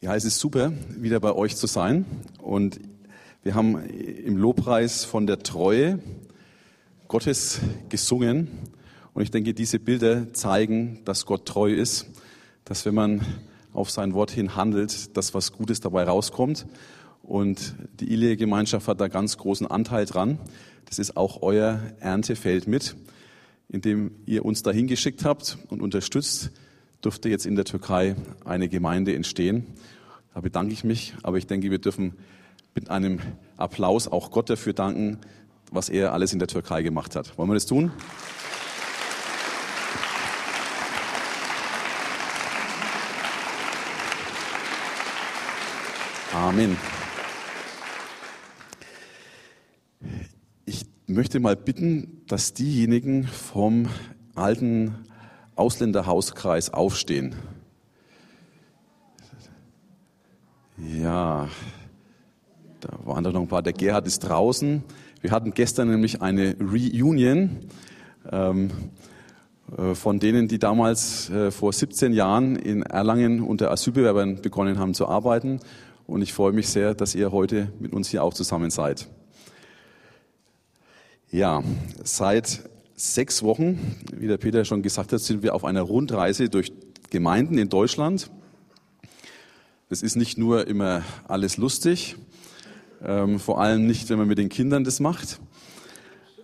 Ja, es ist super, wieder bei euch zu sein. Und wir haben im Lobpreis von der Treue Gottes gesungen. Und ich denke, diese Bilder zeigen, dass Gott treu ist, dass wenn man auf sein Wort hin handelt, dass was Gutes dabei rauskommt. Und die Ilie-Gemeinschaft hat da ganz großen Anteil dran. Das ist auch euer Erntefeld mit, indem ihr uns dahin geschickt habt und unterstützt durfte jetzt in der Türkei eine Gemeinde entstehen. Da bedanke ich mich, aber ich denke, wir dürfen mit einem Applaus auch Gott dafür danken, was er alles in der Türkei gemacht hat. Wollen wir das tun? Amen. Ich möchte mal bitten, dass diejenigen vom alten Ausländerhauskreis aufstehen. Ja, da waren doch noch ein paar. Der Gerhard ist draußen. Wir hatten gestern nämlich eine Reunion ähm, äh, von denen, die damals äh, vor 17 Jahren in Erlangen unter Asylbewerbern begonnen haben zu arbeiten. Und ich freue mich sehr, dass ihr heute mit uns hier auch zusammen seid. Ja, seit sechs Wochen, wie der Peter schon gesagt hat, sind wir auf einer Rundreise durch Gemeinden in Deutschland. Das ist nicht nur immer alles lustig, ähm, vor allem nicht, wenn man mit den Kindern das macht.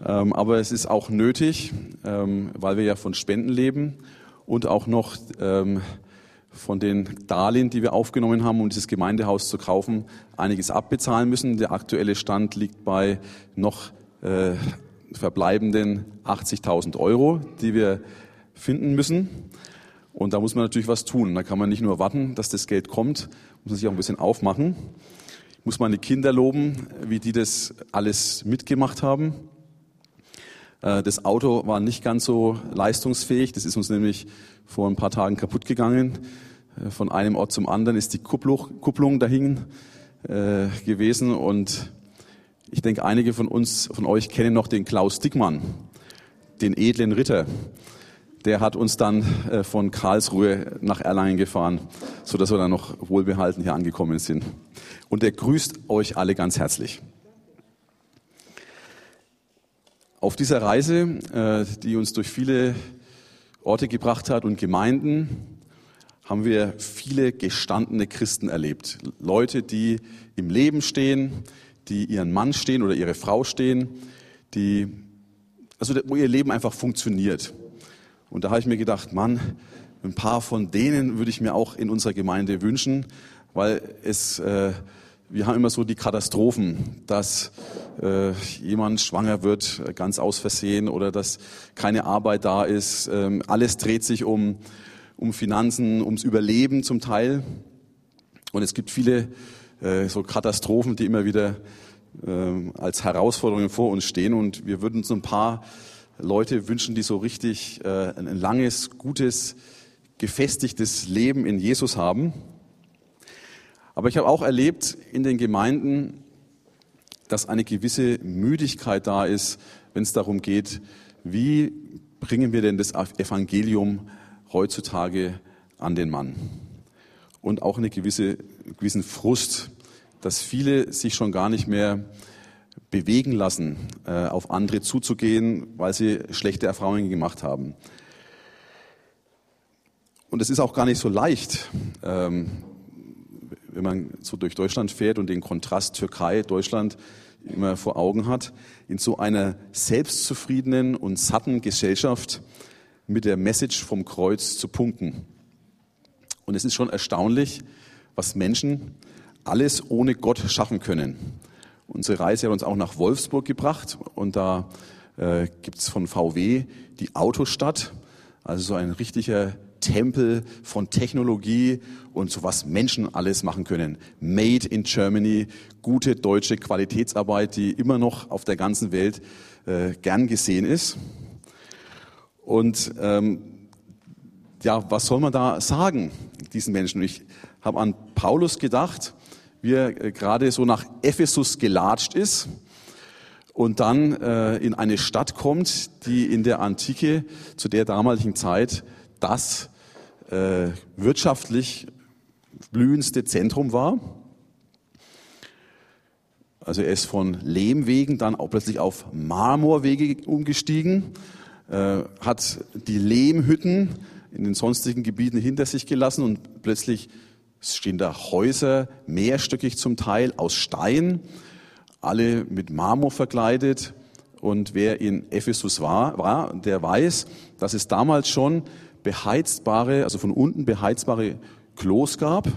Ähm, aber es ist auch nötig, ähm, weil wir ja von Spenden leben und auch noch ähm, von den Darlehen, die wir aufgenommen haben, um dieses Gemeindehaus zu kaufen, einiges abbezahlen müssen. Der aktuelle Stand liegt bei noch äh, verbleibenden 80.000 Euro, die wir finden müssen. Und da muss man natürlich was tun. Da kann man nicht nur warten, dass das Geld kommt, muss man sich auch ein bisschen aufmachen. Ich muss meine Kinder loben, wie die das alles mitgemacht haben. Äh, das Auto war nicht ganz so leistungsfähig. Das ist uns nämlich vor ein paar Tagen kaputt gegangen. Äh, von einem Ort zum anderen ist die Kupplung dahin äh, gewesen und ich denke, einige von uns, von euch kennen noch den Klaus Dickmann, den edlen Ritter. Der hat uns dann äh, von Karlsruhe nach Erlangen gefahren, so dass wir dann noch wohlbehalten hier angekommen sind. Und er grüßt euch alle ganz herzlich. Auf dieser Reise, äh, die uns durch viele Orte gebracht hat und Gemeinden, haben wir viele gestandene Christen erlebt. Leute, die im Leben stehen, die ihren Mann stehen oder ihre Frau stehen, die, also wo ihr Leben einfach funktioniert. Und da habe ich mir gedacht, Mann, ein paar von denen würde ich mir auch in unserer Gemeinde wünschen, weil es, äh, wir haben immer so die Katastrophen, dass äh, jemand schwanger wird, ganz aus Versehen, oder dass keine Arbeit da ist. Ähm, alles dreht sich um, um Finanzen, ums Überleben zum Teil. Und es gibt viele äh, so Katastrophen, die immer wieder äh, als Herausforderungen vor uns stehen. Und wir würden uns ein paar Leute wünschen, die so richtig äh, ein langes, gutes, gefestigtes Leben in Jesus haben. Aber ich habe auch erlebt in den Gemeinden, dass eine gewisse Müdigkeit da ist, wenn es darum geht, wie bringen wir denn das Evangelium heutzutage an den Mann? Und auch eine gewisse, gewissen Frust dass viele sich schon gar nicht mehr bewegen lassen, äh, auf andere zuzugehen, weil sie schlechte Erfahrungen gemacht haben. Und es ist auch gar nicht so leicht, ähm, wenn man so durch Deutschland fährt und den Kontrast Türkei, Deutschland immer vor Augen hat, in so einer selbstzufriedenen und satten Gesellschaft mit der Message vom Kreuz zu punkten. Und es ist schon erstaunlich, was Menschen alles ohne Gott schaffen können. Unsere Reise hat uns auch nach Wolfsburg gebracht und da äh, gibt's von VW die Autostadt, also so ein richtiger Tempel von Technologie und so was Menschen alles machen können. Made in Germany, gute deutsche Qualitätsarbeit, die immer noch auf der ganzen Welt äh, gern gesehen ist. Und ähm, ja, was soll man da sagen, diesen Menschen? Ich habe an Paulus gedacht, wie er äh, gerade so nach Ephesus gelatscht ist und dann äh, in eine Stadt kommt, die in der Antike zu der damaligen Zeit das äh, wirtschaftlich blühendste Zentrum war. Also er ist von Lehmwegen dann auch plötzlich auf Marmorwege umgestiegen, äh, hat die Lehmhütten in den sonstigen Gebieten hinter sich gelassen und plötzlich stehen da Häuser, mehrstöckig zum Teil, aus Stein, alle mit Marmor verkleidet. Und wer in Ephesus war, war, der weiß, dass es damals schon beheizbare, also von unten beheizbare Klos gab.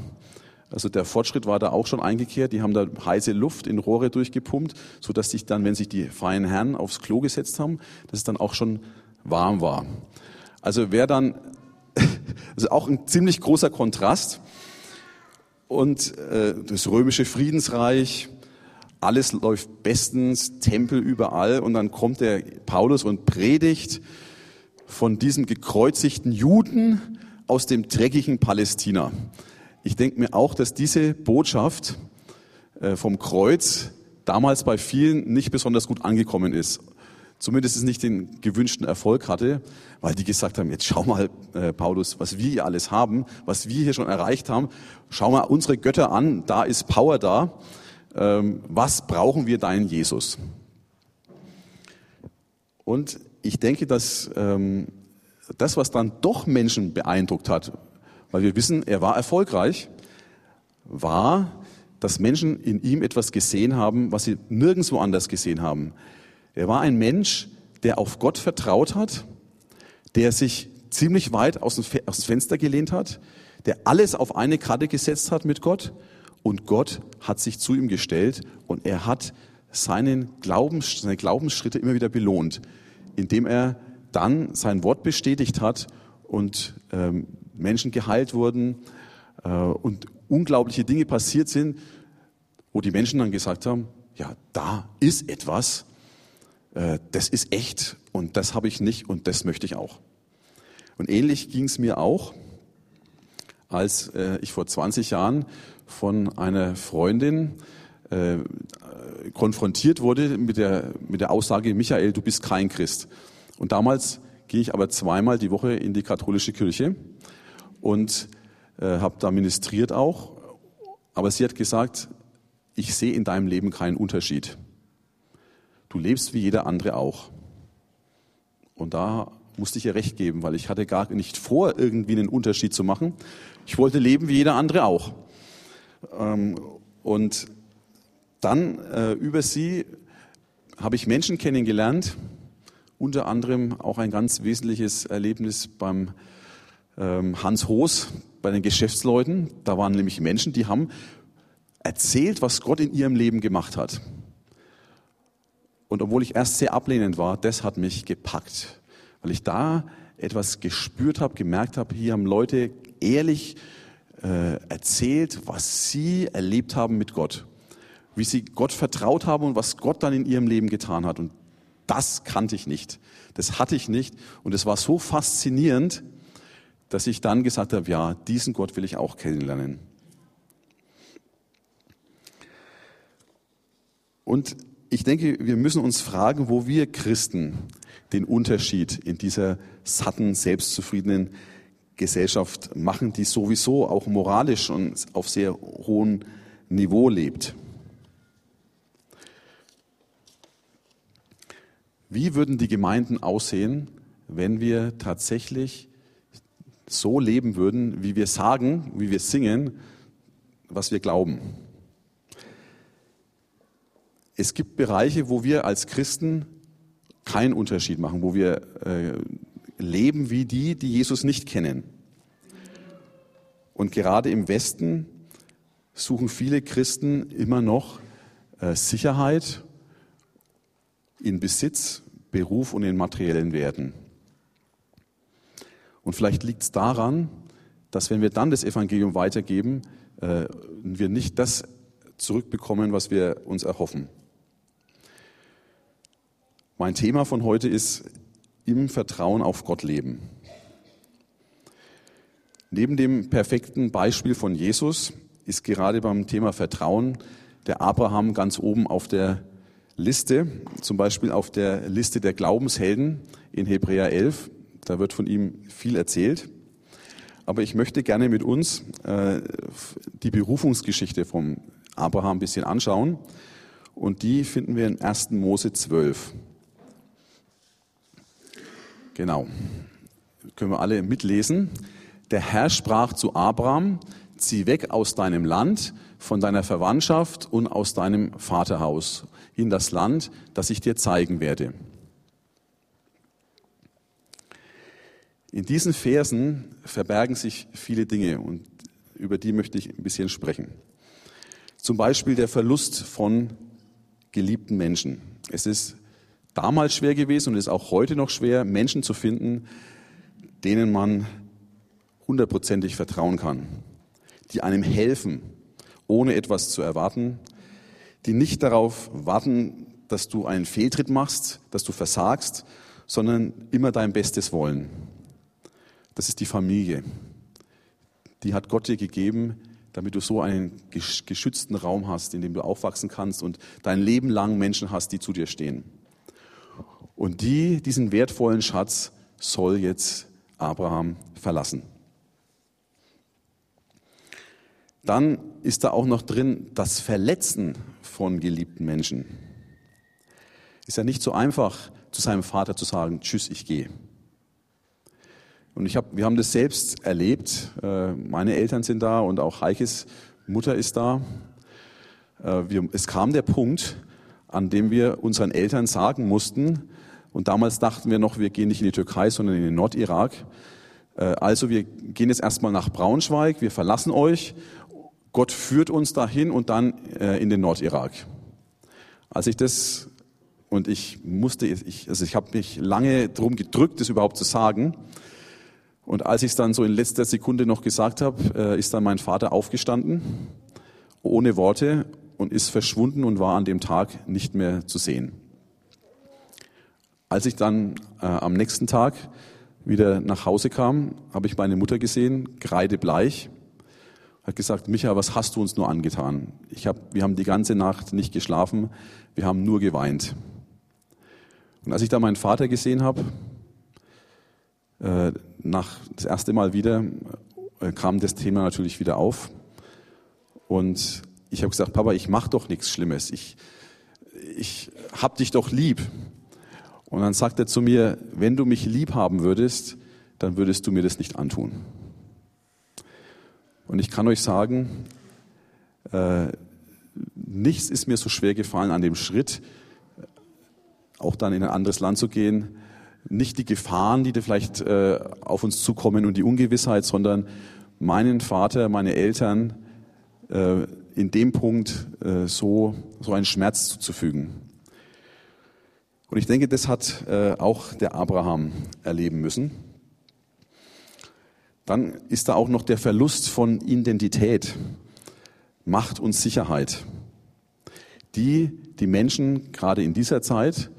Also der Fortschritt war da auch schon eingekehrt. Die haben da heiße Luft in Rohre durchgepumpt, so dass sich dann, wenn sich die feinen Herren aufs Klo gesetzt haben, dass es dann auch schon warm war. Also wer dann, also auch ein ziemlich großer Kontrast. Und äh, das römische Friedensreich, alles läuft bestens, Tempel überall. Und dann kommt der Paulus und predigt von diesem gekreuzigten Juden aus dem dreckigen Palästina. Ich denke mir auch, dass diese Botschaft äh, vom Kreuz damals bei vielen nicht besonders gut angekommen ist. Zumindest es nicht den gewünschten Erfolg hatte, weil die gesagt haben, jetzt schau mal, äh, Paulus, was wir hier alles haben, was wir hier schon erreicht haben. Schau mal unsere Götter an, da ist Power da. Ähm, was brauchen wir deinen Jesus? Und ich denke, dass ähm, das, was dann doch Menschen beeindruckt hat, weil wir wissen, er war erfolgreich, war, dass Menschen in ihm etwas gesehen haben, was sie nirgendwo anders gesehen haben. Er war ein Mensch, der auf Gott vertraut hat, der sich ziemlich weit aus dem, Fenster gelehnt hat, der alles auf eine Karte gesetzt hat mit Gott. Und Gott hat sich zu ihm gestellt und er hat seinen Glaubens, seine Glaubensschritte immer wieder belohnt, indem er dann sein Wort bestätigt hat und ähm, Menschen geheilt wurden äh, und unglaubliche Dinge passiert sind, wo die Menschen dann gesagt haben, ja, da ist etwas, äh, das ist echt und das habe ich nicht und das möchte ich auch. Und ähnlich ging es mir auch, als äh, ich vor 20 Jahren von einer Freundin äh, konfrontiert wurde mit der, mit der Aussage, Michael, du bist kein Christ. Und damals gehe ich aber zweimal die Woche in die katholische Kirche und äh, habe da ministriert auch. Aber sie hat gesagt, ich sehe in deinem Leben keinen Unterschied. Du lebst wie jeder andere auch. Und da musste ich ihr recht geben, weil ich hatte gar nicht vor, irgendwie einen Unterschied zu machen. Ich wollte leben wie jeder andere auch. Ähm, und dann äh, über sie habe ich Menschen kennengelernt, unter anderem auch ein ganz wesentliches Erlebnis beim ähm, Hans Hoos, bei den Geschäftsleuten. Da waren nämlich Menschen, die haben erzählt, was Gott in ihrem Leben gemacht hat. Und obwohl ich erst sehr ablehnend war, das hat mich gepackt, weil ich da etwas gespürt habe, gemerkt habe, hier haben Leute ehrlich äh, erzählt, was sie erlebt haben mit Gott, wie sie Gott vertraut haben und was Gott dann in ihrem Leben getan hat. Und das kannte ich nicht, das hatte ich nicht und es war so faszinierend, dass ich dann gesagt habe, ja, diesen Gott will ich auch kennenlernen. Und ich denke, wir müssen uns fragen, wo wir Christen den Unterschied in dieser satten, selbstzufriedenen Gesellschaft machen, die sowieso auch moralisch und auf sehr hohem Niveau lebt. Wie würden die Gemeinden aussehen, wenn wir tatsächlich so leben würden, wie wir sagen, wie wir singen, was wir glauben? Es gibt Bereiche, wo wir als Christen keinen Unterschied machen, wo wir äh, leben wie die, die Jesus nicht kennen. Und gerade im Westen suchen viele Christen immer noch äh, Sicherheit in Besitz, Beruf und in materiellen Werten. Und vielleicht liegt es daran, dass wenn wir dann das Evangelium weitergeben, äh, wir nicht das zurückbekommen, was wir uns erhoffen. Mein Thema von heute ist im Vertrauen auf Gott leben. Neben dem perfekten Beispiel von Jesus ist gerade beim Thema Vertrauen der Abraham ganz oben auf der Liste, zum Beispiel auf der Liste der Glaubenshelden in Hebräer 11. Da wird von ihm viel erzählt. Aber ich möchte gerne mit uns äh, die Berufungsgeschichte von Abraham ein bisschen anschauen. Und die finden wir in 1. Mose 12. Genau. Können wir alle mitlesen. Der Herr sprach zu Abraham, zieh weg aus deinem Land, von deiner Verwandtschaft und aus deinem Vaterhaus in das Land, das ich dir zeigen werde. In diesen Versen verbergen sich viele Dinge und über die möchte ich ein bisschen sprechen. Zum Beispiel der Verlust von geliebten Menschen. Es ist damals schwer gewesen und ist auch heute noch schwer, Menschen zu finden, denen man hundertprozentig vertrauen kann, die einem helfen, ohne etwas zu erwarten, die nicht darauf warten, dass du einen Fehltritt machst, dass du versagst, sondern immer dein Bestes wollen. Das ist die Familie. Die hat Gott dir gegeben, damit du so einen geschützten Raum hast, in dem du aufwachsen kannst und dein Leben lang Menschen hast, die zu dir stehen. Und die, diesen wertvollen Schatz soll jetzt Abraham verlassen. Dann ist da auch noch drin das Verletzen von geliebten Menschen. Ist ja nicht so einfach, zu seinem Vater zu sagen, tschüss, ich gehe. Und ich hab, wir haben das selbst erlebt. Äh, meine Eltern sind da und auch Heikes Mutter ist da. Äh, es kam der Punkt, an dem wir unseren Eltern sagen mussten, und damals dachten wir noch, wir gehen nicht in die Türkei, sondern in den Nordirak. Äh, also wir gehen jetzt erstmal nach Braunschweig, wir verlassen euch Gott führt uns dahin und dann äh, in den Nordirak. Als ich das und ich musste, ich, also ich habe mich lange drum gedrückt, das überhaupt zu sagen. Und als ich es dann so in letzter Sekunde noch gesagt habe, äh, ist dann mein Vater aufgestanden, ohne Worte und ist verschwunden und war an dem Tag nicht mehr zu sehen. Als ich dann äh, am nächsten Tag wieder nach Hause kam, habe ich meine Mutter gesehen, kreidebleich hat gesagt, Micha, was hast du uns nur angetan? Ich hab, wir haben die ganze Nacht nicht geschlafen, wir haben nur geweint. Und als ich da meinen Vater gesehen habe, äh, nach das erste Mal wieder, äh, kam das Thema natürlich wieder auf. Und ich habe gesagt, Papa, ich mache doch nichts Schlimmes. Ich, ich hab dich doch lieb. Und dann sagt er zu mir, wenn du mich lieb haben würdest, dann würdest du mir das nicht antun. Und ich kann euch sagen, äh, nichts ist mir so schwer gefallen an dem Schritt, auch dann in ein anderes Land zu gehen. Nicht die Gefahren, die da vielleicht äh, auf uns zukommen und die Ungewissheit, sondern meinen Vater, meine Eltern äh, in dem Punkt äh, so, so einen Schmerz zuzufügen. Und ich denke, das hat äh, auch der Abraham erleben müssen. Dann ist da auch noch der Verlust von Identität, Macht und Sicherheit, die die Menschen gerade in dieser Zeit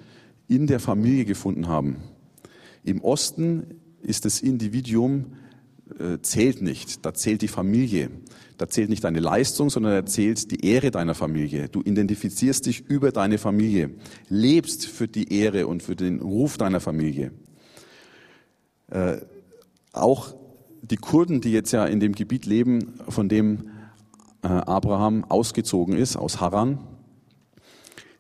in der Familie gefunden haben. Im Osten ist das Individuum äh, zählt nicht, da zählt die Familie. Da zählt nicht deine Leistung, sondern da zählt die Ehre deiner Familie. Du identifizierst dich über deine Familie, lebst für die Ehre und für den Ruf deiner Familie. Äh, auch die Kurden, die jetzt ja in dem Gebiet leben, von dem äh, Abraham ausgezogen ist, aus Haran,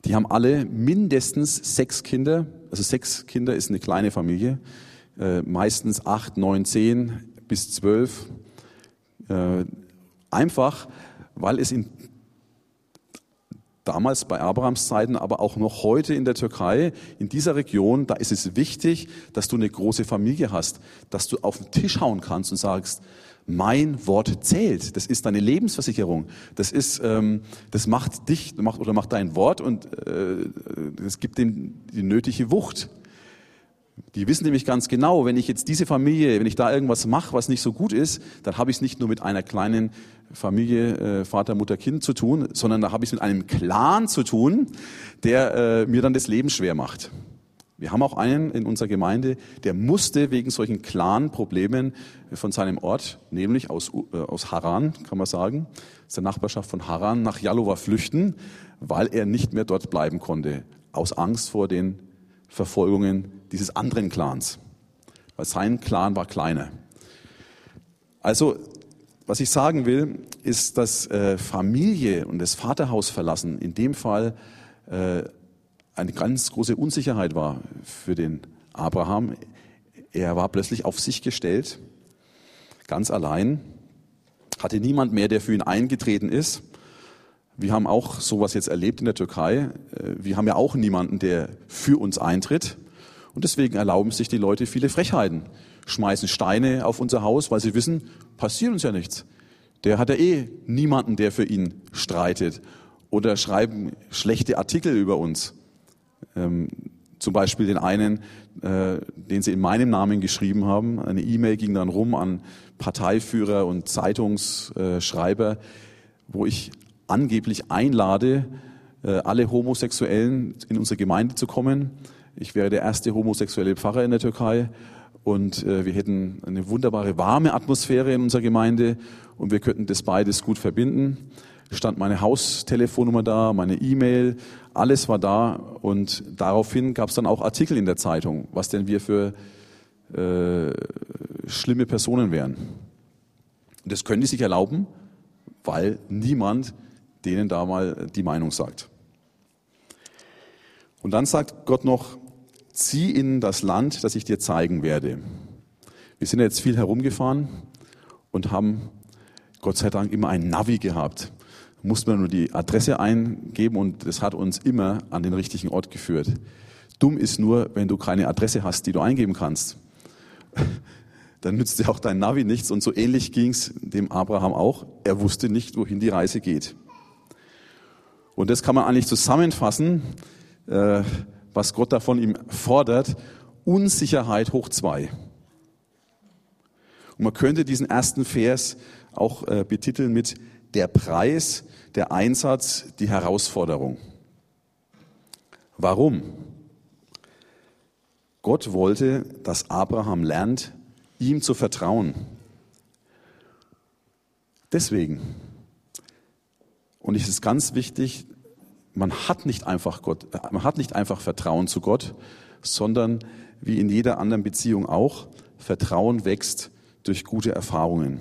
die haben alle mindestens sechs Kinder. Also sechs Kinder ist eine kleine Familie. Äh, meistens acht, neun, zehn bis zwölf. Äh, einfach, weil es in damals bei Abrahams Zeiten, aber auch noch heute in der Türkei, in dieser Region, da ist es wichtig, dass du eine große Familie hast, dass du auf den Tisch hauen kannst und sagst, mein Wort zählt. Das ist deine Lebensversicherung. Das ist, ähm, das macht dich, macht oder macht dein Wort und äh, gibt dem die nötige Wucht. Die wissen nämlich ganz genau, wenn ich jetzt diese Familie, wenn ich da irgendwas mache, was nicht so gut ist, dann habe ich es nicht nur mit einer kleinen Familie, äh, Vater, Mutter, Kind zu tun, sondern da habe ich es mit einem Clan zu tun, der äh, mir dann das Leben schwer macht. Wir haben auch einen in unserer Gemeinde, der musste wegen solchen Clan-Problemen von seinem Ort, nämlich aus, äh, aus Haran, kann man sagen, aus der Nachbarschaft von Haran nach Jalova flüchten, weil er nicht mehr dort bleiben konnte, aus Angst vor den Verfolgungen dieses anderen Clans, weil sein Clan war kleiner. Also was ich sagen will, ist, dass äh, Familie und das Vaterhaus verlassen in dem Fall äh, eine ganz große Unsicherheit war für den Abraham. Er war plötzlich auf sich gestellt, ganz allein, hatte niemand mehr, der für ihn eingetreten ist. Wir haben auch sowas jetzt erlebt in der Türkei. Äh, wir haben ja auch niemanden, der für uns eintritt. Und deswegen erlauben sich die Leute viele Frechheiten schmeißen Steine auf unser Haus, weil sie wissen, passiert uns ja nichts. Der hat ja eh niemanden, der für ihn streitet. Oder schreiben schlechte Artikel über uns. Ähm, zum Beispiel den einen, äh, den sie in meinem Namen geschrieben haben. Eine E-Mail ging dann rum an Parteiführer und Zeitungsschreiber, wo ich angeblich einlade, äh, alle Homosexuellen in unsere Gemeinde zu kommen. Ich wäre der erste homosexuelle Pfarrer in der Türkei und äh, wir hätten eine wunderbare warme Atmosphäre in unserer Gemeinde und wir könnten das beides gut verbinden. Stand meine Haustelefonnummer da, meine E-Mail, alles war da und daraufhin gab es dann auch Artikel in der Zeitung, was denn wir für äh, schlimme Personen wären. Das können die sich erlauben, weil niemand denen da mal die Meinung sagt. Und dann sagt Gott noch, zieh in das Land, das ich dir zeigen werde. Wir sind jetzt viel herumgefahren und haben Gott sei Dank immer ein Navi gehabt. Da mussten wir nur die Adresse eingeben und das hat uns immer an den richtigen Ort geführt. Dumm ist nur, wenn du keine Adresse hast, die du eingeben kannst. Dann nützt dir auch dein Navi nichts und so ähnlich ging es dem Abraham auch. Er wusste nicht, wohin die Reise geht. Und das kann man eigentlich zusammenfassen. Äh, was Gott da von ihm fordert, Unsicherheit hoch zwei. Und man könnte diesen ersten Vers auch äh, betiteln mit der Preis, der Einsatz, die Herausforderung. Warum? Gott wollte, dass Abraham lernt, ihm zu vertrauen. Deswegen. Und es ist ganz wichtig, man hat nicht einfach Gott, man hat nicht einfach Vertrauen zu Gott, sondern wie in jeder anderen Beziehung auch, Vertrauen wächst durch gute Erfahrungen.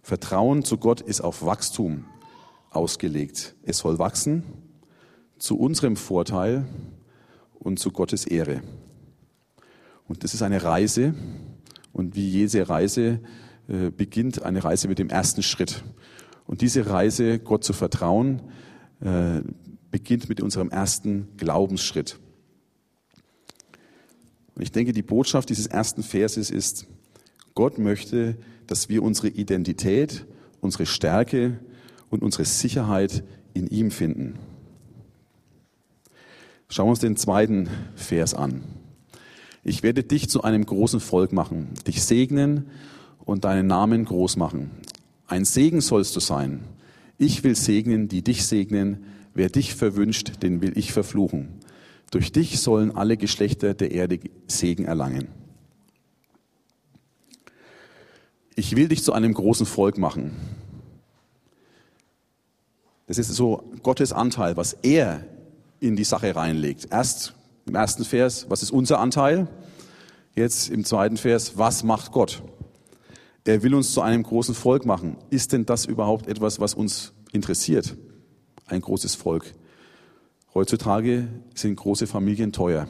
Vertrauen zu Gott ist auf Wachstum ausgelegt. Es soll wachsen zu unserem Vorteil und zu Gottes Ehre. Und das ist eine Reise. Und wie jede Reise äh, beginnt eine Reise mit dem ersten Schritt. Und diese Reise, Gott zu vertrauen, äh, beginnt mit unserem ersten Glaubensschritt. Und ich denke, die Botschaft dieses ersten Verses ist, Gott möchte, dass wir unsere Identität, unsere Stärke und unsere Sicherheit in ihm finden. Schauen wir uns den zweiten Vers an. Ich werde dich zu einem großen Volk machen, dich segnen und deinen Namen groß machen. Ein Segen sollst du sein. Ich will segnen, die dich segnen Wer dich verwünscht, den will ich verfluchen. Durch dich sollen alle Geschlechter der Erde Segen erlangen. Ich will dich zu einem großen Volk machen. Das ist so Gottes Anteil, was er in die Sache reinlegt. Erst im ersten Vers, was ist unser Anteil? Jetzt im zweiten Vers, was macht Gott? Er will uns zu einem großen Volk machen. Ist denn das überhaupt etwas, was uns interessiert? ein großes Volk. Heutzutage sind große Familien teuer.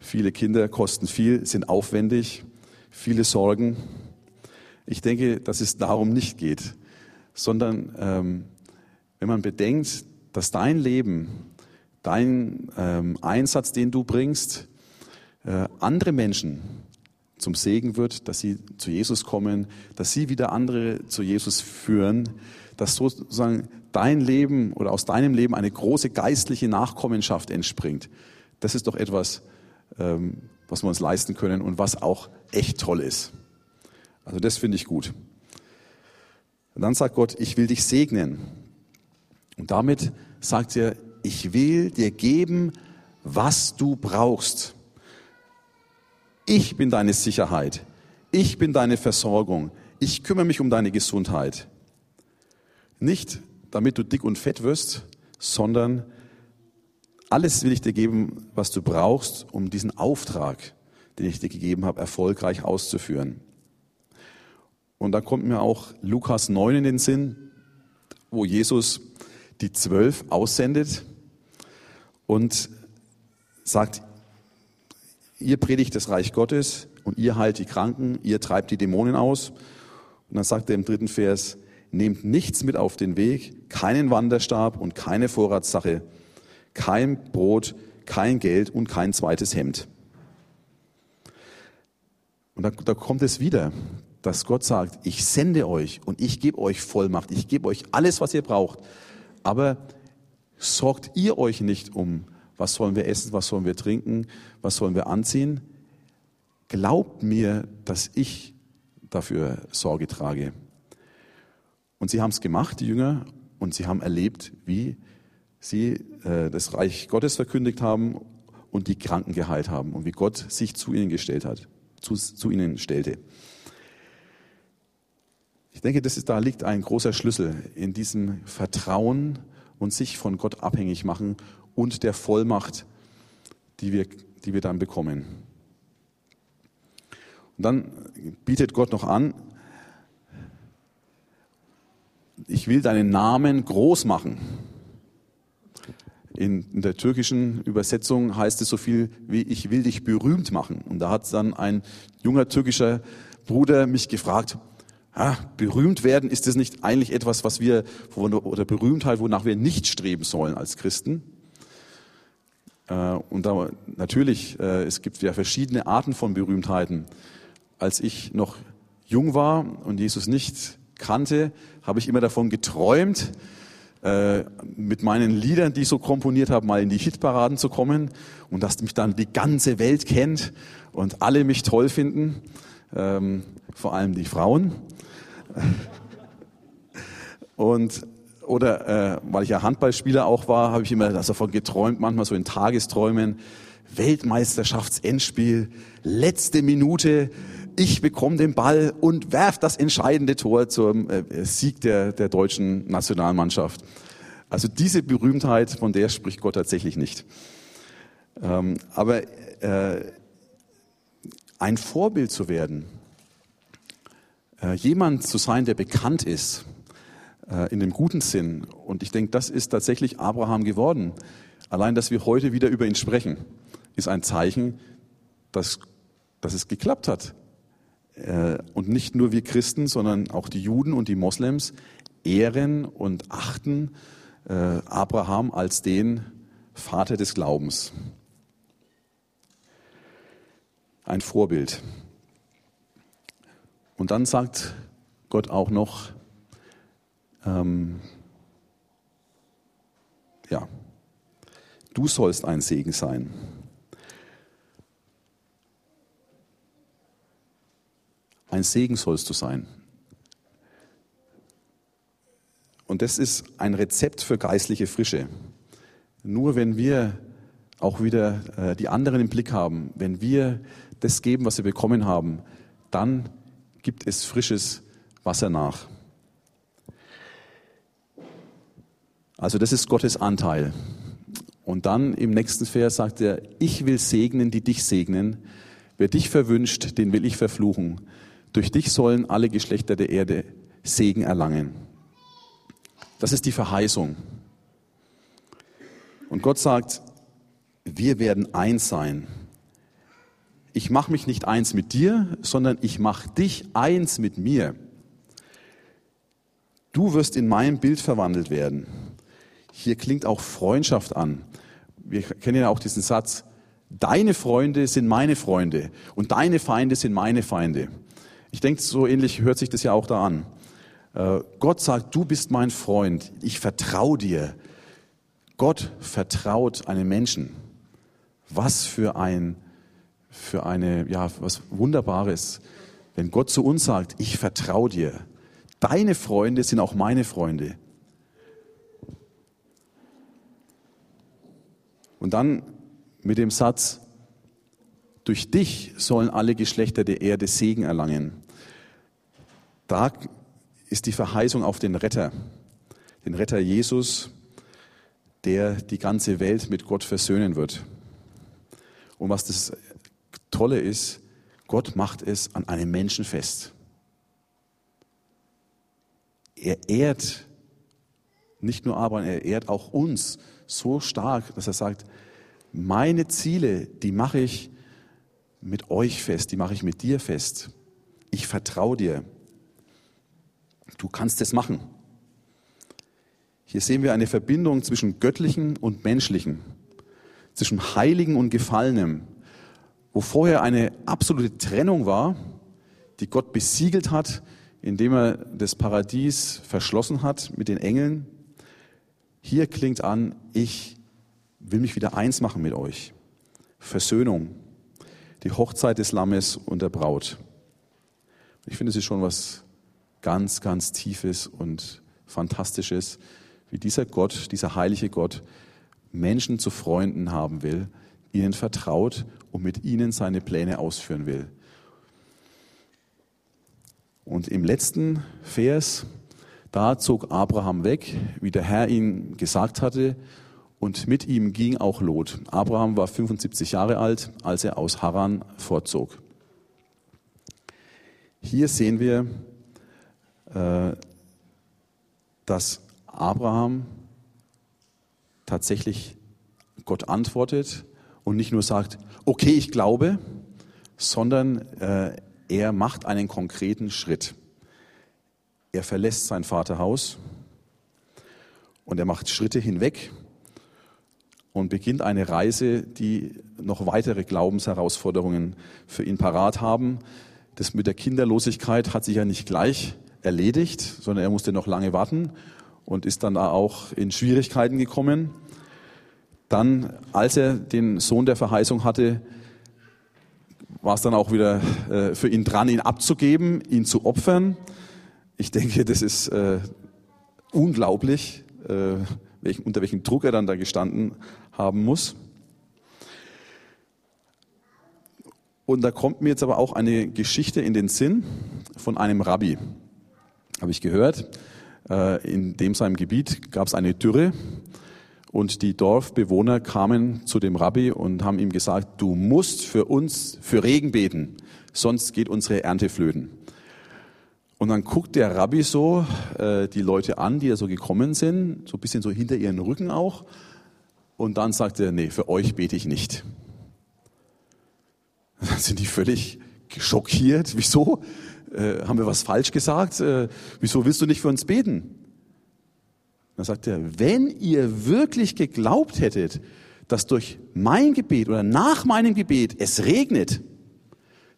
Viele Kinder kosten viel, sind aufwendig, viele Sorgen. Ich denke, dass es darum nicht geht, sondern ähm, wenn man bedenkt, dass dein Leben, dein ähm, Einsatz, den du bringst, äh, andere Menschen zum Segen wird, dass sie zu Jesus kommen, dass sie wieder andere zu Jesus führen, dass sozusagen dein Leben oder aus deinem Leben eine große geistliche Nachkommenschaft entspringt. Das ist doch etwas, ähm, was wir uns leisten können und was auch echt toll ist. Also das finde ich gut. Und dann sagt Gott, ich will dich segnen. Und damit sagt er, ich will dir geben, was du brauchst. Ich bin deine Sicherheit. Ich bin deine Versorgung. Ich kümmere mich um deine Gesundheit. Nicht, damit du dick und fett wirst, sondern alles will ich dir geben, was du brauchst, um diesen Auftrag, den ich dir gegeben habe, erfolgreich auszuführen. Und da kommt mir auch Lukas 9 in den Sinn, wo Jesus die zwölf aussendet und sagt, ihr predigt das Reich Gottes und ihr heilt die Kranken, ihr treibt die Dämonen aus. Und dann sagt er im dritten Vers, nehmt nichts mit auf den Weg, keinen Wanderstab und keine Vorratssache, kein Brot, kein Geld und kein zweites Hemd. Und da, da kommt es wieder, dass Gott sagt, ich sende euch und ich gebe euch Vollmacht, ich gebe euch alles, was ihr braucht. Aber sorgt ihr euch nicht um, was sollen wir essen, was sollen wir trinken, was sollen wir anziehen. Glaubt mir, dass ich dafür Sorge trage. Und sie haben es gemacht, die Jünger, und sie haben erlebt, wie sie äh, das Reich Gottes verkündigt haben und die Kranken geheilt haben und wie Gott sich zu ihnen gestellt hat, zu, zu ihnen stellte. Ich denke, das ist, da liegt ein großer Schlüssel in diesem Vertrauen und sich von Gott abhängig machen und der Vollmacht, die wir, die wir dann bekommen. Und dann bietet Gott noch an, ich will deinen Namen groß machen. In, in, der türkischen Übersetzung heißt es so viel wie ich will dich berühmt machen. Und da hat dann ein junger türkischer Bruder mich gefragt, ah, berühmt werden, ist das nicht eigentlich etwas, was wir, oder Berühmtheit, wonach wir nicht streben sollen als Christen? Äh, und da, natürlich, äh, es gibt ja verschiedene Arten von Berühmtheiten. Als ich noch jung war und Jesus nicht kannte, habe ich immer davon geträumt, äh, mit meinen Liedern, die ich so komponiert habe, mal in die Hitparaden zu kommen und dass mich dann die ganze Welt kennt und alle mich toll finden, ähm, vor allem die Frauen. Und oder äh, weil ich ja Handballspieler auch war, habe ich immer davon geträumt, manchmal so in Tagesträumen, Weltmeisterschaftsendspiel, letzte Minute, ich bekomme den Ball und werf das entscheidende Tor zum äh, Sieg der, der deutschen Nationalmannschaft. Also diese Berühmtheit, von der spricht Gott tatsächlich nicht. Ähm, aber äh, ein Vorbild zu werden, äh, jemand zu sein, der bekannt ist, äh, in dem guten Sinn. Und ich denke, das ist tatsächlich Abraham geworden. Allein, dass wir heute wieder über ihn sprechen, ist ein Zeichen, dass, dass es geklappt hat. Äh, und nicht nur wir Christen, sondern auch die Juden und die Moslems ehren und achten äh, Abraham als den Vater des Glaubens. Ein Vorbild. Und dann sagt Gott auch noch, ähm, ja, du sollst ein Segen sein. Ein Segen sollst du sein. Und das ist ein Rezept für geistliche Frische. Nur wenn wir auch wieder äh, die anderen im Blick haben, wenn wir das geben, was wir bekommen haben, dann gibt es frisches Wasser nach. Also das ist Gottes Anteil. Und dann im nächsten Vers sagt er, ich will segnen, die dich segnen. Wer dich verwünscht, den will ich verfluchen. Durch dich sollen alle Geschlechter der Erde Segen erlangen. Das ist die Verheißung. Und Gott sagt, wir werden eins sein. Ich mache mich nicht eins mit dir, sondern ich mache dich eins mit mir. Du wirst in mein Bild verwandelt werden. Hier klingt auch Freundschaft an. Wir kennen ja auch diesen Satz, deine Freunde sind meine Freunde und deine Feinde sind meine Feinde. Ich denke, so ähnlich hört sich das ja auch da an. Äh, Gott sagt, du bist mein Freund, ich vertraue dir. Gott vertraut einem Menschen. Was für ein, für eine, ja, was Wunderbares, wenn Gott zu uns sagt, ich vertraue dir. Deine Freunde sind auch meine Freunde. Und dann mit dem Satz, durch dich sollen alle Geschlechter der Erde Segen erlangen. Da ist die Verheißung auf den Retter, den Retter Jesus, der die ganze Welt mit Gott versöhnen wird. Und was das Tolle ist, Gott macht es an einem Menschen fest. er ehrt nicht nur Abraham, er ehrt auch uns so stark, dass er sagt, meine Ziele, die mache ich mit euch fest, die mache ich mit dir fest. Ich vertraue dir. Du kannst es machen. Hier sehen wir eine Verbindung zwischen Göttlichen und Menschlichen, zwischen Heiligen und Gefallenem, wo vorher eine absolute Trennung war, die Gott besiegelt hat, indem er das Paradies verschlossen hat mit den Engeln. Hier klingt an, ich will mich wieder eins machen mit euch. Versöhnung, die Hochzeit des Lammes und der Braut. Ich finde, es ist schon was ganz, ganz Tiefes und Fantastisches, wie dieser Gott, dieser heilige Gott, Menschen zu Freunden haben will, ihnen vertraut und mit ihnen seine Pläne ausführen will. Und im letzten Vers, da zog Abraham weg, wie der Herr ihm gesagt hatte, und mit ihm ging auch Lot. Abraham war 75 Jahre alt, als er aus Haran fortzog. Hier sehen wir, äh, dass Abraham tatsächlich Gott antwortet und nicht nur sagt, okay, ich glaube, sondern äh, er macht einen konkreten Schritt. Er verlässt sein Vaterhaus und er macht Schritte hinweg und beginnt eine Reise, die noch weitere Glaubensherausforderungen für ihn parat haben. Das mit der Kinderlosigkeit hat sich ja nicht gleich erledigt, sondern er musste noch lange warten und ist dann auch in Schwierigkeiten gekommen. Dann, als er den Sohn der Verheißung hatte, war es dann auch wieder äh, für ihn dran, ihn abzugeben, ihn zu opfern. Ich denke, das ist äh, unglaublich, äh, welchen, unter welchem Druck er dann da gestanden haben muss. Und da kommt mir jetzt aber auch eine Geschichte in den Sinn von einem Rabbi, habe ich gehört. Äh, in dem seinem Gebiet gab es eine Dürre und die Dorfbewohner kamen zu dem Rabbi und haben ihm gesagt, du musst für uns für Regen beten, sonst geht unsere Ernte flöten. Und dann guckt der Rabbi so äh, die Leute an, die da so gekommen sind, so ein bisschen so hinter ihren Rücken auch. Und dann sagt er, nee, für euch bete ich nicht. Dann sind die völlig schockiert. Wieso? Äh, haben wir was falsch gesagt? Äh, wieso willst du nicht für uns beten? Dann sagt er, wenn ihr wirklich geglaubt hättet, dass durch mein Gebet oder nach meinem Gebet es regnet,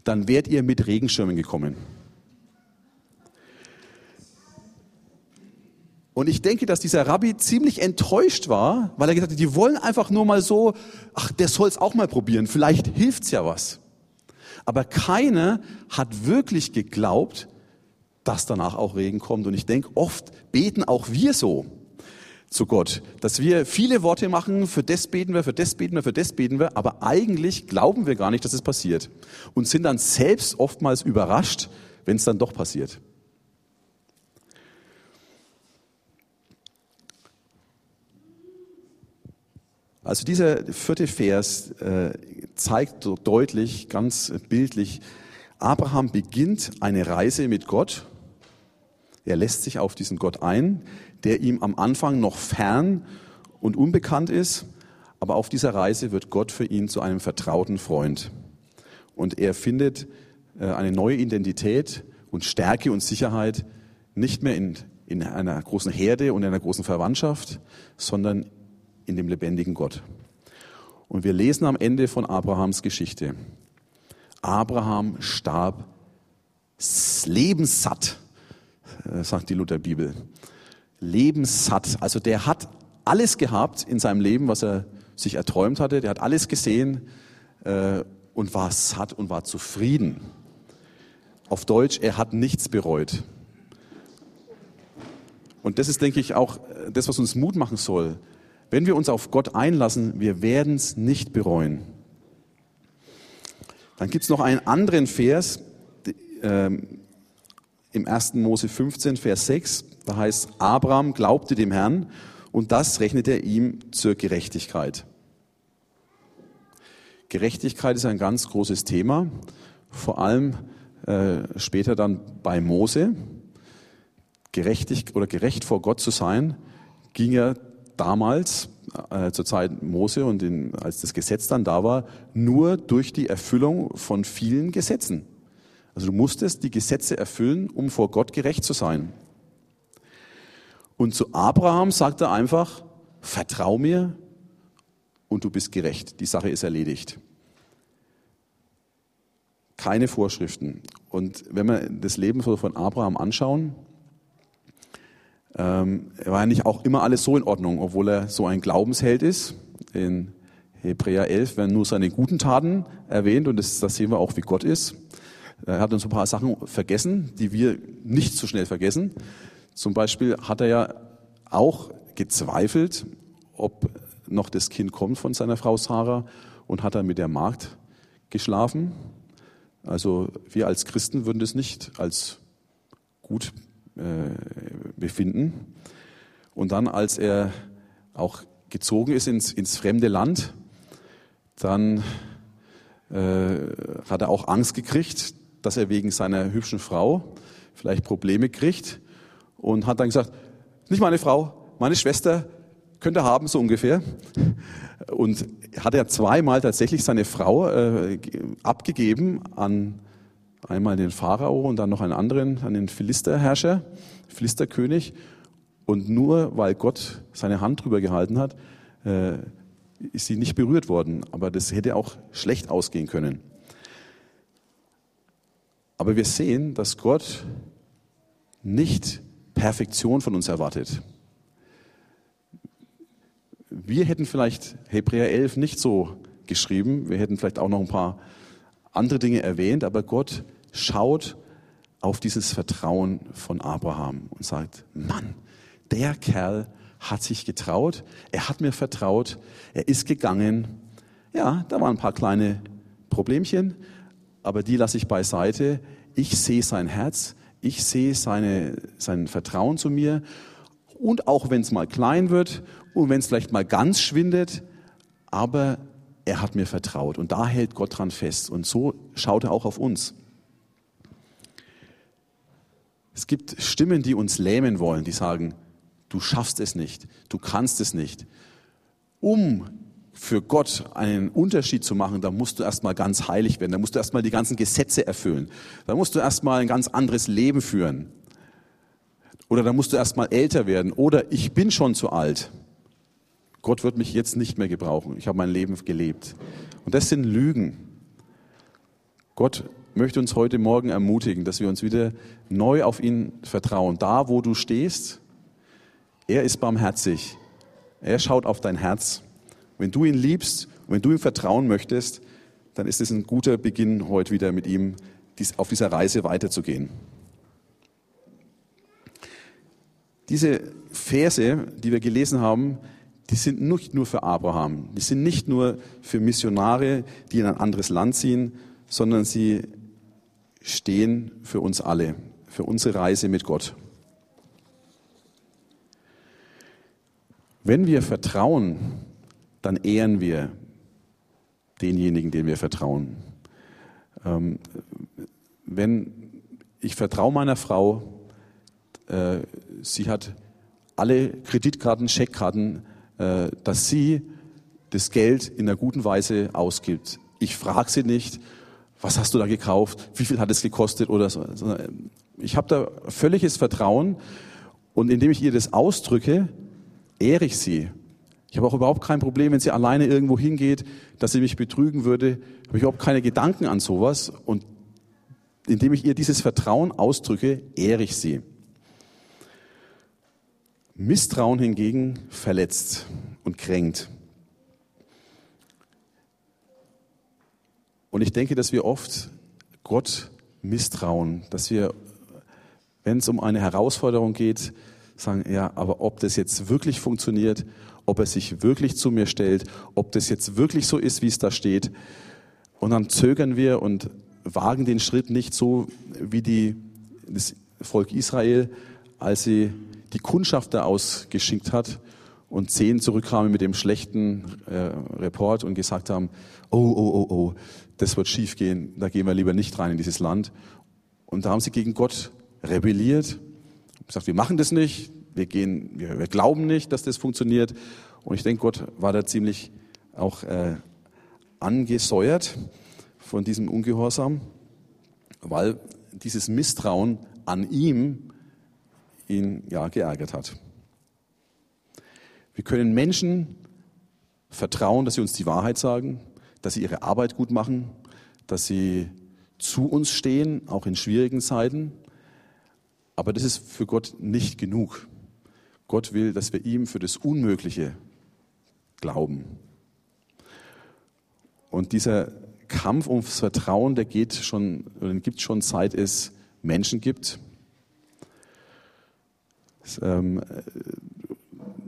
dann wärt ihr mit Regenschirmen gekommen. Und ich denke, dass dieser Rabbi ziemlich enttäuscht war, weil er gesagt hat, die wollen einfach nur mal so, ach, der soll es auch mal probieren, vielleicht hilft's ja was. Aber keiner hat wirklich geglaubt, dass danach auch Regen kommt. Und ich denke, oft beten auch wir so zu Gott, dass wir viele Worte machen, für das beten wir, für das beten wir, für das beten wir, aber eigentlich glauben wir gar nicht, dass es passiert und sind dann selbst oftmals überrascht, wenn es dann doch passiert. Also dieser vierte Vers äh, zeigt deutlich, ganz bildlich, Abraham beginnt eine Reise mit Gott. Er lässt sich auf diesen Gott ein, der ihm am Anfang noch fern und unbekannt ist, aber auf dieser Reise wird Gott für ihn zu einem vertrauten Freund. Und er findet äh, eine neue Identität und Stärke und Sicherheit nicht mehr in, in einer großen Herde und einer großen Verwandtschaft, sondern in dem lebendigen Gott. Und wir lesen am Ende von Abrahams Geschichte. Abraham starb lebenssatt, äh, sagt die Lutherbibel lebenssatt. Also der hat alles gehabt in seinem Leben, was er sich erträumt hatte. Der hat alles gesehen äh, und war satt und war zufrieden. Auf Deutsch, er hat nichts bereut. Und das ist, denke ich, auch äh, das, was uns Mut machen soll. Wenn wir uns auf Gott einlassen, wir werden es nicht bereuen. Dann gibt es noch einen anderen Vers äh, im 1. Mose 15, Vers 6. Da heißt, Abraham glaubte dem Herrn und das rechnete er ihm zur Gerechtigkeit. Gerechtigkeit ist ein ganz großes Thema, vor allem äh, später dann bei Mose. gerechtig oder gerecht vor Gott zu sein, ging ja damals äh, zur Zeit Mose und in, als das Gesetz dann da war, nur durch die Erfüllung von vielen Gesetzen. Also du musstest die Gesetze erfüllen, um vor Gott gerecht zu sein. Und zu Abraham sagt er einfach, vertrau mir und du bist gerecht. Die Sache ist erledigt. Keine Vorschriften. Und wenn wir das Leben von Abraham anschauen, ähm, war ja nicht auch immer alles so in Ordnung, obwohl er so ein Glaubensheld ist. In Hebräer 11 werden nur seine guten Taten erwähnt und das, das sehen wir auch, wie Gott ist. Er hat uns ein paar Sachen vergessen, die wir nicht so schnell vergessen. Zum Beispiel hat er ja auch gezweifelt, ob noch das Kind kommt von seiner Frau Sarah und hat dann mit der Magd geschlafen. Also wir als Christen würden das nicht als gut äh, befinden. Und dann, als er auch gezogen ist ins, ins fremde Land, dann äh, hat er auch Angst gekriegt, dass er wegen seiner hübschen Frau vielleicht Probleme kriegt und hat dann gesagt, nicht meine Frau, meine Schwester könnte haben, so ungefähr. Und hat er zweimal tatsächlich seine Frau äh, abgegeben an Einmal den Pharao und dann noch einen anderen, an den Philisterherrscher, Philisterkönig. Und nur weil Gott seine Hand drüber gehalten hat, äh, ist sie nicht berührt worden. Aber das hätte auch schlecht ausgehen können. Aber wir sehen, dass Gott nicht Perfektion von uns erwartet. Wir hätten vielleicht Hebräer 11 nicht so geschrieben. Wir hätten vielleicht auch noch ein paar andere Dinge erwähnt, aber Gott schaut auf dieses Vertrauen von Abraham und sagt, Mann, der Kerl hat sich getraut, er hat mir vertraut, er ist gegangen. Ja, da waren ein paar kleine Problemchen, aber die lasse ich beiseite. Ich sehe sein Herz, ich sehe seine, sein Vertrauen zu mir. Und auch wenn es mal klein wird und wenn es vielleicht mal ganz schwindet, aber er hat mir vertraut und da hält Gott dran fest. Und so schaut er auch auf uns. Es gibt Stimmen, die uns lähmen wollen, die sagen, du schaffst es nicht, du kannst es nicht. Um für Gott einen Unterschied zu machen, da musst du erstmal ganz heilig werden, da musst du erstmal die ganzen Gesetze erfüllen, da musst du erstmal ein ganz anderes Leben führen. Oder da musst du erstmal älter werden. Oder ich bin schon zu alt. Gott wird mich jetzt nicht mehr gebrauchen. Ich habe mein Leben gelebt. Und das sind Lügen. Gott möchte uns heute Morgen ermutigen, dass wir uns wieder neu auf ihn vertrauen. Da, wo du stehst, er ist barmherzig. Er schaut auf dein Herz. Wenn du ihn liebst und wenn du ihm vertrauen möchtest, dann ist es ein guter Beginn, heute wieder mit ihm auf dieser Reise weiterzugehen. Diese Verse, die wir gelesen haben, die sind nicht nur für Abraham, die sind nicht nur für Missionare, die in ein anderes Land ziehen, sondern sie stehen für uns alle, für unsere Reise mit Gott. Wenn wir vertrauen, dann ehren wir denjenigen, den wir vertrauen. Ähm, wenn ich vertraue meiner Frau, äh, sie hat alle Kreditkarten, Scheckkarten, äh, dass sie das Geld in einer guten Weise ausgibt. Ich frage sie nicht, was hast du da gekauft, wie viel hat es gekostet oder so. Ich habe da völliges Vertrauen und indem ich ihr das ausdrücke, ehre ich sie. Ich habe auch überhaupt kein Problem, wenn sie alleine irgendwo hingeht, dass sie mich betrügen würde. Habe ich überhaupt keine Gedanken an sowas. Und indem ich ihr dieses Vertrauen ausdrücke, ehre ich sie. Misstrauen hingegen verletzt und kränkt. Und ich denke, dass wir oft Gott misstrauen, dass wir, wenn es um eine Herausforderung geht, sagen, ja, aber ob das jetzt wirklich funktioniert, ob er sich wirklich zu mir stellt, ob das jetzt wirklich so ist, wie es da steht. Und dann zögern wir und wagen den Schritt nicht so wie die, das Volk Israel, als sie die Kundschafter ausgeschickt hat und zehn zurückkamen mit dem schlechten äh, Report und gesagt haben, oh, oh, oh, oh, das wird schiefgehen, da gehen wir lieber nicht rein in dieses Land. Und da haben sie gegen Gott rebelliert, gesagt, wir machen das nicht, wir, gehen, wir, wir glauben nicht, dass das funktioniert. Und ich denke, Gott war da ziemlich auch äh, angesäuert von diesem Ungehorsam, weil dieses Misstrauen an ihm ihn ja geärgert hat. Wir können Menschen vertrauen, dass sie uns die Wahrheit sagen, dass sie ihre Arbeit gut machen, dass sie zu uns stehen, auch in schwierigen Zeiten. Aber das ist für Gott nicht genug. Gott will, dass wir ihm für das Unmögliche glauben. Und dieser Kampf ums Vertrauen, der geht schon, den gibt schon seit es Menschen gibt. Ähm,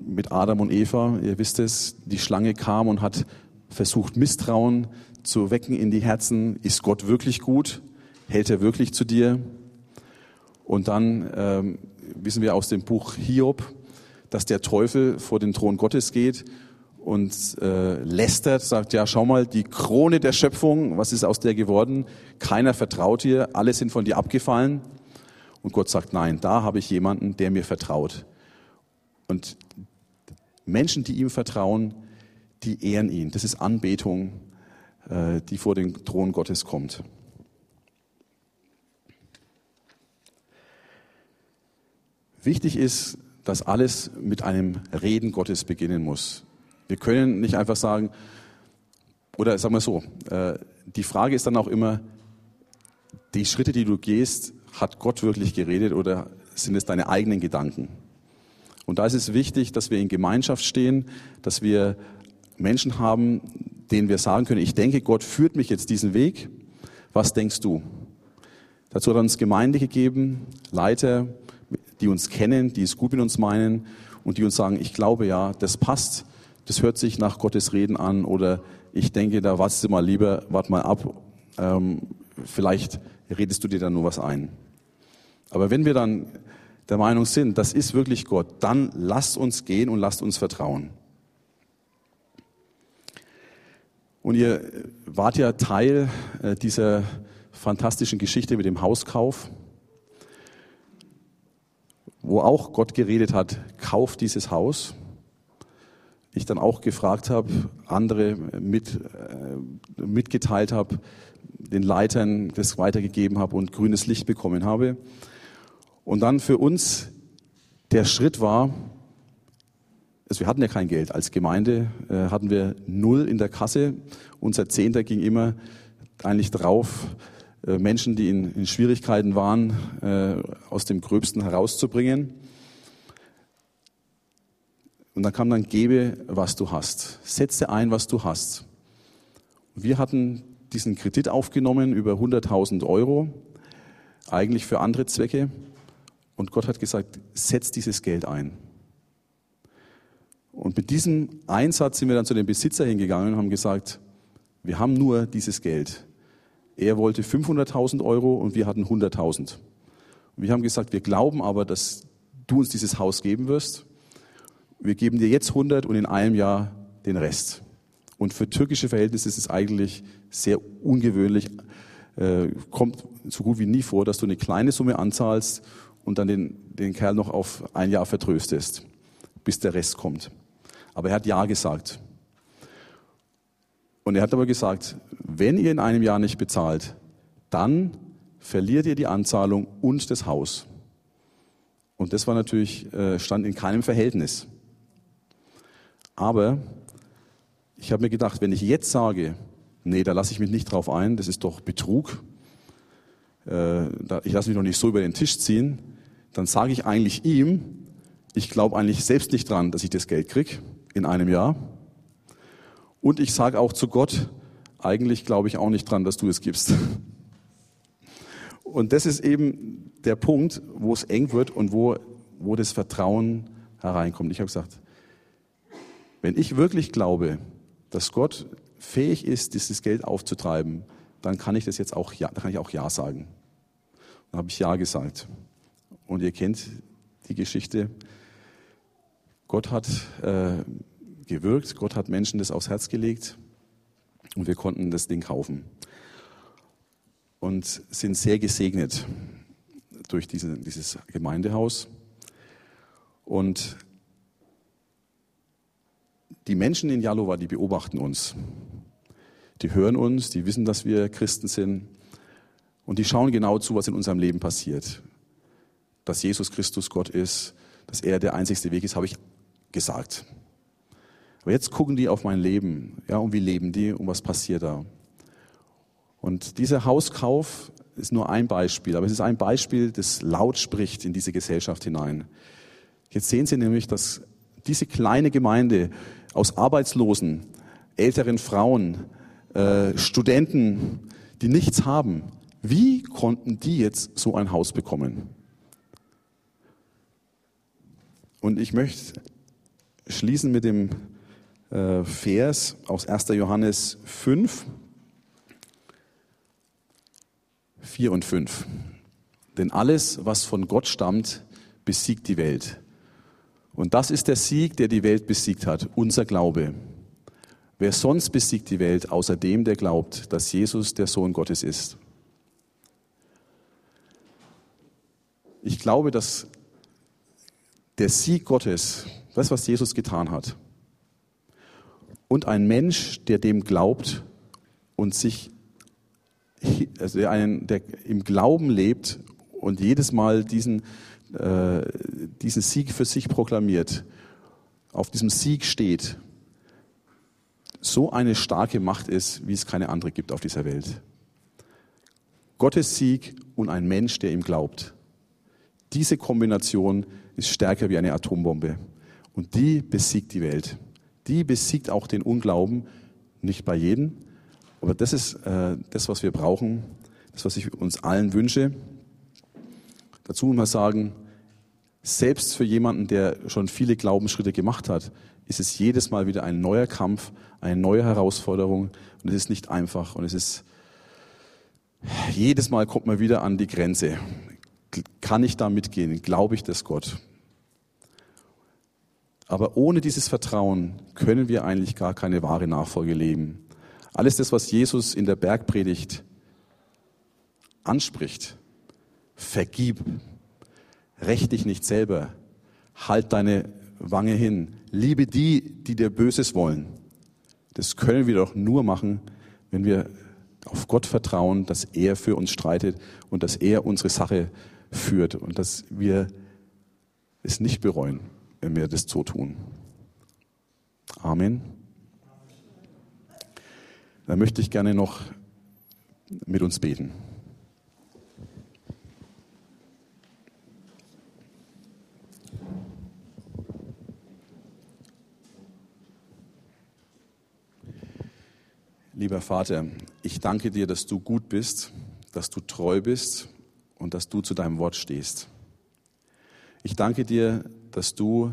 mit Adam und Eva, ihr wisst es, die Schlange kam und hat versucht, Misstrauen zu wecken in die Herzen. Ist Gott wirklich gut? Hält er wirklich zu dir? Und dann ähm, wissen wir aus dem Buch Hiob, dass der Teufel vor den Thron Gottes geht und äh, lästert, sagt, ja, schau mal, die Krone der Schöpfung, was ist aus der geworden? Keiner vertraut dir, alle sind von dir abgefallen. Und Gott sagt, nein, da habe ich jemanden, der mir vertraut. Und Menschen, die ihm vertrauen, die ehren ihn. Das ist Anbetung, äh, die vor den Thron Gottes kommt. Wichtig ist, dass alles mit einem Reden Gottes beginnen muss. Wir können nicht einfach sagen, oder sagen wir so, äh, die Frage ist dann auch immer, die Schritte, die du gehst, hat Gott wirklich geredet oder sind es deine eigenen Gedanken? Und da ist es wichtig, dass wir in Gemeinschaft stehen, dass wir Menschen haben, denen wir sagen können, ich denke, Gott führt mich jetzt diesen Weg. Was denkst du? Dazu hat uns Gemeinde gegeben, Leiter, die uns kennen, die es gut mit uns meinen und die uns sagen, ich glaube ja, das passt, das hört sich nach Gottes Reden an oder ich denke, da wartest du mal lieber, wart mal ab, ähm, vielleicht redest du dir dann nur was ein. Aber wenn wir dann der Meinung sind, das ist wirklich Gott, dann lasst uns gehen und lasst uns vertrauen. Und ihr wart ja Teil äh, dieser fantastischen Geschichte mit dem Hauskauf, wo auch Gott geredet hat, kauft dieses Haus. Ich dann auch gefragt habe, andere mit, äh, mitgeteilt habe, den Leitern das weitergegeben habe und grünes Licht bekommen habe. Und dann für uns der Schritt war, also wir hatten ja kein Geld. Als Gemeinde äh, hatten wir null in der Kasse. Unser Zehnter ging immer eigentlich drauf, Menschen, die in, in Schwierigkeiten waren, äh, aus dem Gröbsten herauszubringen. Und dann kam dann, gebe, was du hast. Setze ein, was du hast. Wir hatten diesen Kredit aufgenommen über 100.000 Euro, eigentlich für andere Zwecke. Und Gott hat gesagt, setz dieses Geld ein. Und mit diesem Einsatz sind wir dann zu dem Besitzer hingegangen und haben gesagt, wir haben nur dieses Geld. Er wollte 500.000 Euro und wir hatten 100.000. Und wir haben gesagt, wir glauben aber, dass du uns dieses Haus geben wirst. Wir geben dir jetzt 100 und in einem Jahr den Rest. Und für türkische Verhältnisse ist es eigentlich sehr ungewöhnlich, äh, kommt so gut wie nie vor, dass du eine kleine Summe anzahlst und dann den, den Kerl noch auf ein Jahr vertröstest, bis der Rest kommt. Aber er hat Ja gesagt. Und er hat aber gesagt, wenn ihr in einem Jahr nicht bezahlt, dann verliert ihr die Anzahlung und das Haus. Und das war natürlich, äh, stand in keinem Verhältnis. Aber ich habe mir gedacht, wenn ich jetzt sage, nee, da lasse ich mich nicht drauf ein, das ist doch Betrug, äh, ich lasse mich doch nicht so über den Tisch ziehen, dann sage ich eigentlich ihm, ich glaube eigentlich selbst nicht dran, dass ich das Geld kriege in einem Jahr. Und ich sage auch zu Gott, eigentlich glaube ich auch nicht dran, dass du es gibst. Und das ist eben der Punkt, wo es eng wird und wo, wo das Vertrauen hereinkommt. Ich habe gesagt, wenn ich wirklich glaube, dass Gott fähig ist, dieses Geld aufzutreiben, dann kann ich das jetzt auch ja, dann kann ich auch ja sagen. Dann habe ich ja gesagt. Und ihr kennt die Geschichte. Gott hat äh, gewirkt, Gott hat Menschen das aufs Herz gelegt und wir konnten das Ding kaufen. Und sind sehr gesegnet durch diese, dieses Gemeindehaus. Und die Menschen in Jalova, die beobachten uns. Die hören uns, die wissen, dass wir Christen sind und die schauen genau zu, was in unserem Leben passiert. Dass Jesus Christus Gott ist, dass er der einzigste Weg ist, habe ich gesagt. Aber jetzt gucken die auf mein Leben. Ja, und wie leben die und was passiert da? Und dieser Hauskauf ist nur ein Beispiel, aber es ist ein Beispiel, das laut spricht in diese Gesellschaft hinein. Jetzt sehen Sie nämlich, dass diese kleine Gemeinde aus Arbeitslosen, älteren Frauen, äh, Studenten, die nichts haben, wie konnten die jetzt so ein Haus bekommen? Und ich möchte schließen mit dem äh, Vers aus 1. Johannes 5, 4 und 5. Denn alles, was von Gott stammt, besiegt die Welt. Und das ist der Sieg, der die Welt besiegt hat, unser Glaube. Wer sonst besiegt die Welt, außer dem, der glaubt, dass Jesus der Sohn Gottes ist? Ich glaube, dass der Sieg Gottes, das, was Jesus getan hat, und ein Mensch, der dem glaubt und sich, also der, einen, der im Glauben lebt und jedes Mal diesen, äh, diesen Sieg für sich proklamiert, auf diesem Sieg steht, so eine starke Macht ist, wie es keine andere gibt auf dieser Welt. Gottes Sieg und ein Mensch, der ihm glaubt. Diese Kombination ist stärker wie eine Atombombe. Und die besiegt die Welt die besiegt auch den Unglauben, nicht bei jedem, aber das ist äh, das, was wir brauchen, das, was ich uns allen wünsche. Dazu muss man sagen, selbst für jemanden, der schon viele Glaubensschritte gemacht hat, ist es jedes Mal wieder ein neuer Kampf, eine neue Herausforderung und es ist nicht einfach und es ist jedes Mal kommt man wieder an die Grenze. Kann ich da mitgehen? Glaube ich das Gott? Aber ohne dieses Vertrauen können wir eigentlich gar keine wahre Nachfolge leben. Alles das, was Jesus in der Bergpredigt anspricht, vergib, räch dich nicht selber, halt deine Wange hin, liebe die, die dir Böses wollen. Das können wir doch nur machen, wenn wir auf Gott vertrauen, dass er für uns streitet und dass er unsere Sache führt und dass wir es nicht bereuen wenn wir das so tun. Amen. Dann möchte ich gerne noch mit uns beten. Lieber Vater, ich danke dir, dass du gut bist, dass du treu bist und dass du zu deinem Wort stehst. Ich danke dir, dass du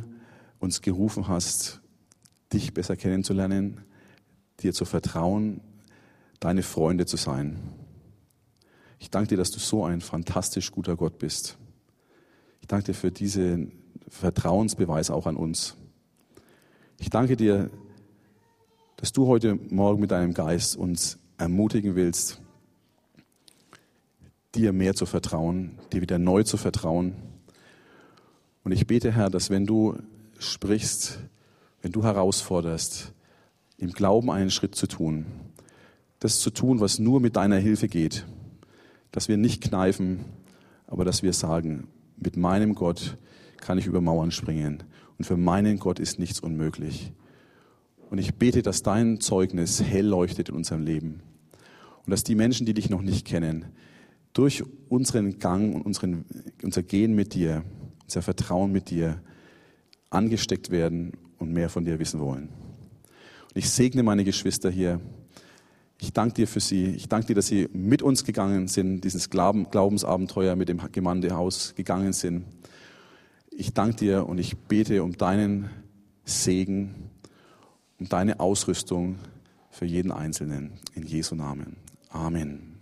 uns gerufen hast, dich besser kennenzulernen, dir zu vertrauen, deine Freunde zu sein. Ich danke dir, dass du so ein fantastisch guter Gott bist. Ich danke dir für diesen Vertrauensbeweis auch an uns. Ich danke dir, dass du heute Morgen mit deinem Geist uns ermutigen willst, dir mehr zu vertrauen, dir wieder neu zu vertrauen und ich bete, Herr, dass wenn du sprichst, wenn du herausforderst, im Glauben einen Schritt zu tun, das zu tun, was nur mit deiner Hilfe geht, dass wir nicht kneifen, aber dass wir sagen, mit meinem Gott kann ich über Mauern springen und für meinen Gott ist nichts unmöglich. Und ich bete, dass dein Zeugnis hell leuchtet in unserem Leben und dass die Menschen, die dich noch nicht kennen, durch unseren Gang und unseren, unser Gehen mit dir unser Vertrauen mit dir angesteckt werden und mehr von dir wissen wollen. Und ich segne meine Geschwister hier. Ich danke dir für sie. Ich danke dir, dass sie mit uns gegangen sind, dieses Glaubensabenteuer mit dem Gemeindehaus gegangen sind. Ich danke dir und ich bete um deinen Segen, um deine Ausrüstung für jeden Einzelnen. In Jesu Namen. Amen.